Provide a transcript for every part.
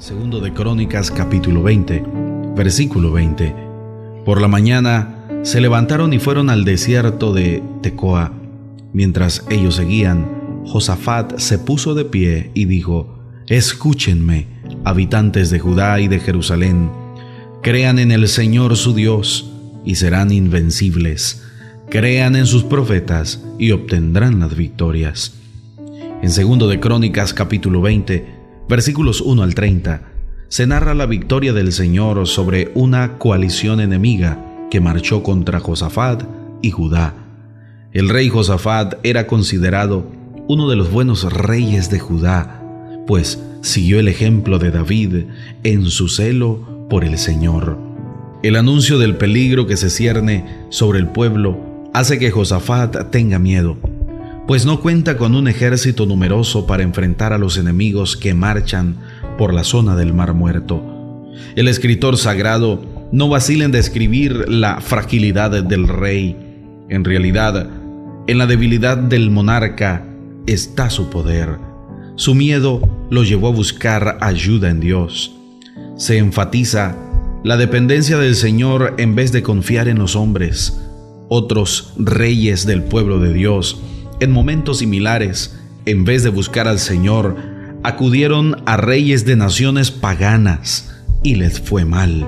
Segundo de Crónicas capítulo 20, versículo 20. Por la mañana se levantaron y fueron al desierto de Tecoa. Mientras ellos seguían, Josafat se puso de pie y dijo, Escúchenme, habitantes de Judá y de Jerusalén, crean en el Señor su Dios y serán invencibles, crean en sus profetas y obtendrán las victorias. En segundo de Crónicas capítulo 20, versículos 1 al 30, se narra la victoria del Señor sobre una coalición enemiga que marchó contra Josafat y Judá. El rey Josafat era considerado uno de los buenos reyes de Judá, pues siguió el ejemplo de David en su celo por el Señor. El anuncio del peligro que se cierne sobre el pueblo hace que Josafat tenga miedo pues no cuenta con un ejército numeroso para enfrentar a los enemigos que marchan por la zona del Mar Muerto. El escritor sagrado no vacila en describir la fragilidad del rey. En realidad, en la debilidad del monarca está su poder. Su miedo lo llevó a buscar ayuda en Dios. Se enfatiza la dependencia del Señor en vez de confiar en los hombres. Otros reyes del pueblo de Dios en momentos similares, en vez de buscar al Señor, acudieron a reyes de naciones paganas y les fue mal.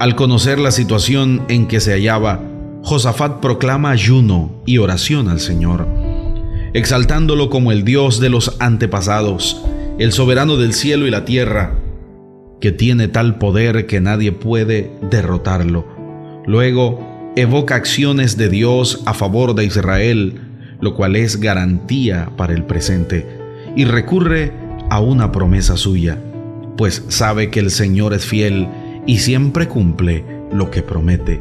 Al conocer la situación en que se hallaba, Josafat proclama ayuno y oración al Señor, exaltándolo como el Dios de los antepasados, el soberano del cielo y la tierra, que tiene tal poder que nadie puede derrotarlo. Luego, evoca acciones de Dios a favor de Israel, lo cual es garantía para el presente, y recurre a una promesa suya, pues sabe que el Señor es fiel y siempre cumple lo que promete.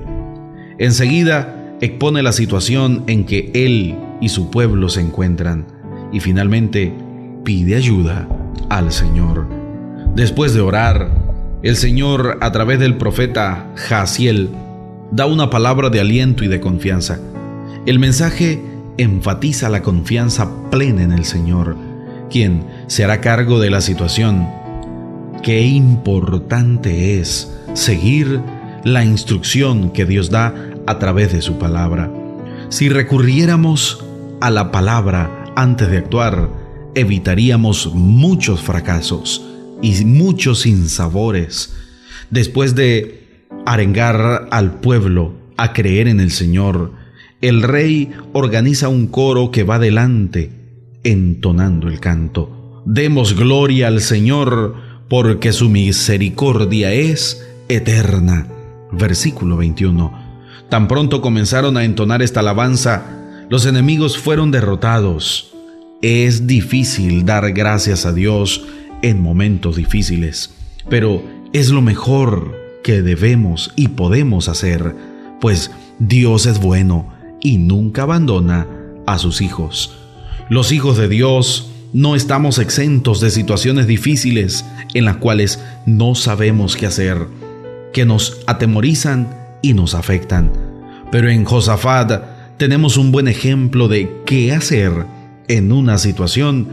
Enseguida expone la situación en que él y su pueblo se encuentran y finalmente pide ayuda al Señor. Después de orar, el Señor a través del profeta Jaciel da una palabra de aliento y de confianza. El mensaje enfatiza la confianza plena en el Señor, quien se hará cargo de la situación. Qué importante es seguir la instrucción que Dios da a través de su palabra. Si recurriéramos a la palabra antes de actuar, evitaríamos muchos fracasos y muchos sinsabores. Después de arengar al pueblo a creer en el Señor, el rey organiza un coro que va delante, entonando el canto. Demos gloria al Señor, porque su misericordia es eterna. Versículo 21. Tan pronto comenzaron a entonar esta alabanza, los enemigos fueron derrotados. Es difícil dar gracias a Dios en momentos difíciles, pero es lo mejor que debemos y podemos hacer, pues Dios es bueno y nunca abandona a sus hijos. Los hijos de Dios no estamos exentos de situaciones difíciles en las cuales no sabemos qué hacer, que nos atemorizan y nos afectan. Pero en Josafat tenemos un buen ejemplo de qué hacer en una situación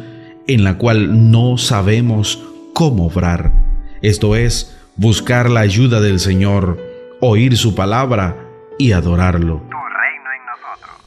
en la cual no sabemos cómo obrar. Esto es, buscar la ayuda del Señor, oír su palabra y adorarlo.